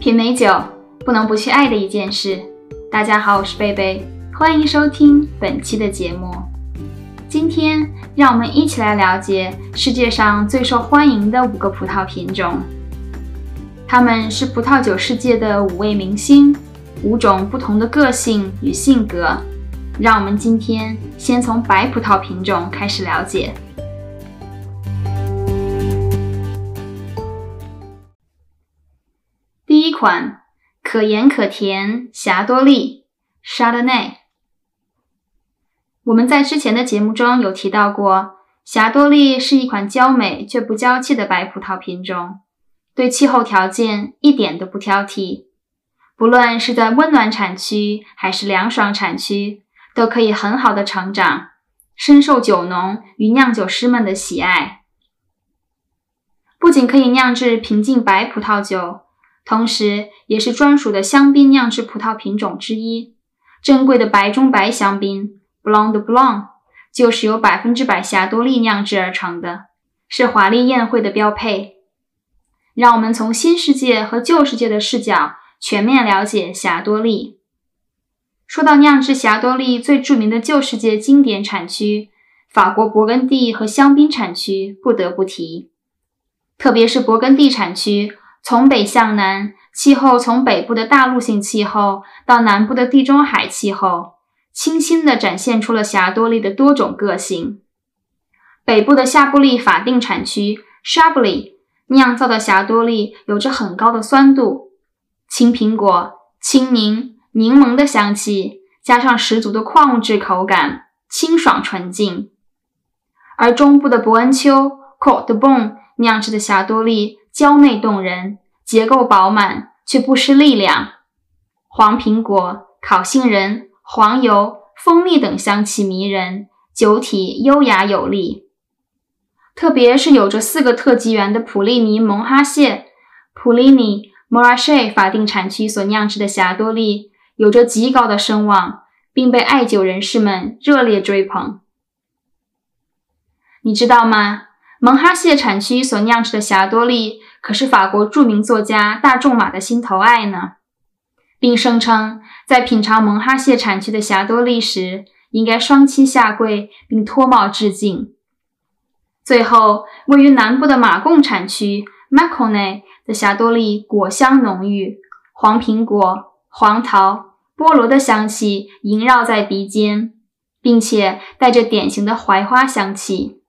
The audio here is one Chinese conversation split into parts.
品美酒，不能不去爱的一件事。大家好，我是贝贝，欢迎收听本期的节目。今天，让我们一起来了解世界上最受欢迎的五个葡萄品种。它们是葡萄酒世界的五位明星，五种不同的个性与性格。让我们今天先从白葡萄品种开始了解。款，可盐可甜霞多丽 （Chardonnay）。我们在之前的节目中有提到过，霞多丽是一款娇美却不娇气的白葡萄品种，对气候条件一点都不挑剔，不论是在温暖产区还是凉爽产区。都可以很好的成长，深受酒农与酿酒师们的喜爱。不仅可以酿制平静白葡萄酒，同时也是专属的香槟酿制葡萄品种之一。珍贵的白中白香槟 （Blanc de Blanc） 就是由百分之百霞多丽酿制而成的，是华丽宴会的标配。让我们从新世界和旧世界的视角全面了解霞多丽。说到酿制霞多丽最著名的旧世界经典产区——法国勃艮第和香槟产区，不得不提。特别是勃艮第产区，从北向南，气候从北部的大陆性气候到南部的地中海气候，清新地展现出了霞多丽的多种个性。北部的夏布利法定产区 （Chablis） 酿造的霞多丽有着很高的酸度，青苹果、青柠。柠檬的香气加上十足的矿物质口感，清爽纯净。而中部的伯恩丘 （Côte de Bon） 酿制的霞多丽娇媚动人，结构饱满却不失力量。黄苹果、烤杏仁、黄油、蜂蜜等香气迷人，酒体优雅有力。特别是有着四个特级园的普利尼蒙哈谢普利尼 （Montrachet） 法定产区所酿制的霞多丽。有着极高的声望，并被爱酒人士们热烈追捧。你知道吗？蒙哈谢产区所酿制的霞多丽可是法国著名作家大仲马的心头爱呢，并声称在品尝蒙哈谢产区的霞多丽时，应该双膝下跪并脱帽致敬。最后，位于南部的马贡产区 Maconnais 的霞多丽果香浓郁，黄苹果、黄桃。菠萝的香气萦绕在鼻尖，并且带着典型的槐花香气。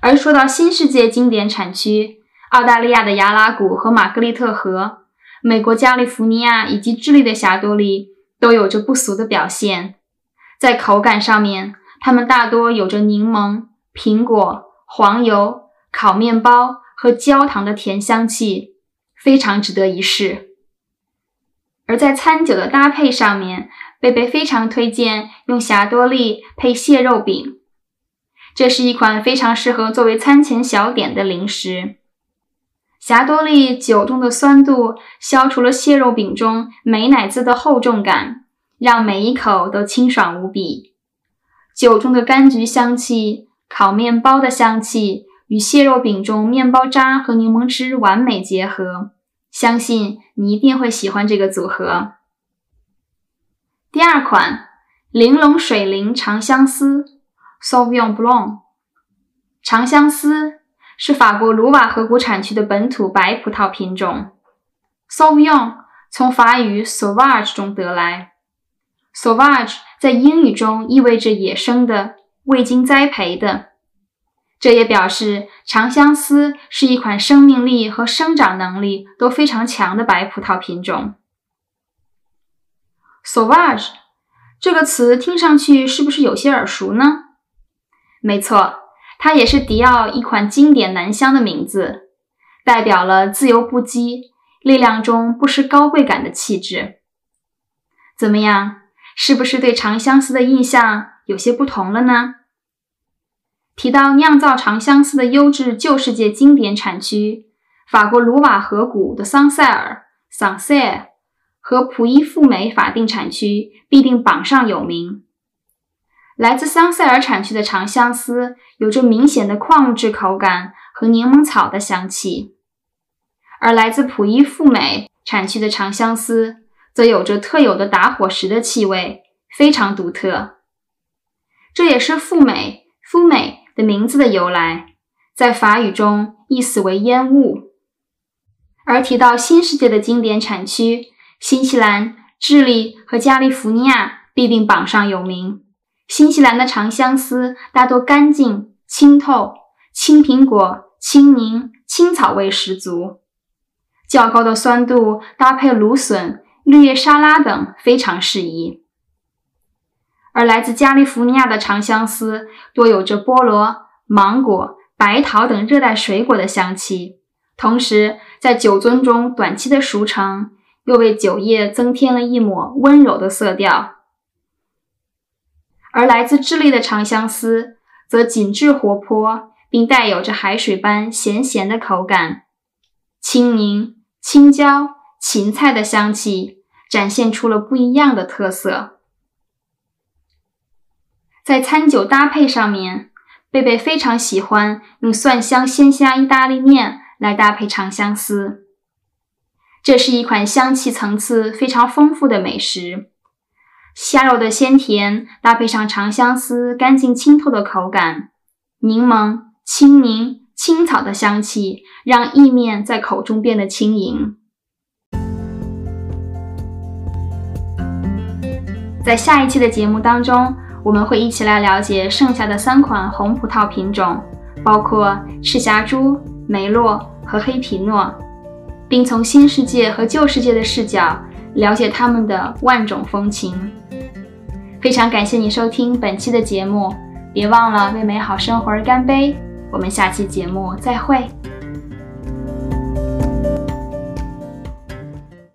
而说到新世界经典产区，澳大利亚的雅拉谷和玛格丽特河，美国加利福尼亚以及智利的霞多丽都有着不俗的表现。在口感上面，它们大多有着柠檬、苹果、黄油、烤面包和焦糖的甜香气，非常值得一试。而在餐酒的搭配上面，贝贝非常推荐用霞多丽配蟹肉饼。这是一款非常适合作为餐前小点的零食。霞多丽酒中的酸度消除了蟹肉饼中美乃滋的厚重感，让每一口都清爽无比。酒中的柑橘香气、烤面包的香气与蟹肉饼中面包渣和柠檬汁完美结合。相信你一定会喜欢这个组合。第二款，玲珑水灵长相思 （Sauvignon Blanc）。长相思是法国卢瓦河谷产区的本土白葡萄品种。Sauvignon 从法语 sauvage 中得来，sauvage 在英语中意味着野生的、未经栽培的。这也表示长相思是一款生命力和生长能力都非常强的白葡萄品种。Sauvage 这个词听上去是不是有些耳熟呢？没错，它也是迪奥一款经典男香的名字，代表了自由不羁、力量中不失高贵感的气质。怎么样，是不是对长相思的印象有些不同了呢？提到酿造长相思的优质旧世界经典产区，法国卢瓦河谷的桑塞尔 （Sancerre） 和普伊富美法定产区必定榜上有名。来自桑塞尔产区的长相思有着明显的矿物质口感和柠檬草的香气，而来自普伊富美产区的长相思则有着特有的打火石的气味，非常独特。这也是“富美”“肤美”的名字的由来，在法语中意思为烟雾。而提到新世界的经典产区，新西兰、智利和加利福尼亚必定榜上有名。新西兰的长相思大多干净清透，青苹果、青柠、青草味十足。较高的酸度搭配芦笋、绿叶沙拉等非常适宜。而来自加利福尼亚的长相思多有着菠萝、芒果、白桃等热带水果的香气，同时在酒樽中短期的熟成，又为酒液增添了一抹温柔的色调。而来自智利的长相思则紧致活泼，并带有着海水般咸咸的口感，青柠。青椒、芹菜的香气展现出了不一样的特色。在餐酒搭配上面，贝贝非常喜欢用蒜香鲜虾意大利面来搭配长相思。这是一款香气层次非常丰富的美食。虾肉的鲜甜搭配上长相思干净清透的口感，柠檬、青柠。青草的香气让意面在口中变得轻盈。在下一期的节目当中，我们会一起来了解剩下的三款红葡萄品种，包括赤霞珠、梅洛和黑皮诺，并从新世界和旧世界的视角了解它们的万种风情。非常感谢你收听本期的节目，别忘了为美好生活而干杯。我们下期节目再会。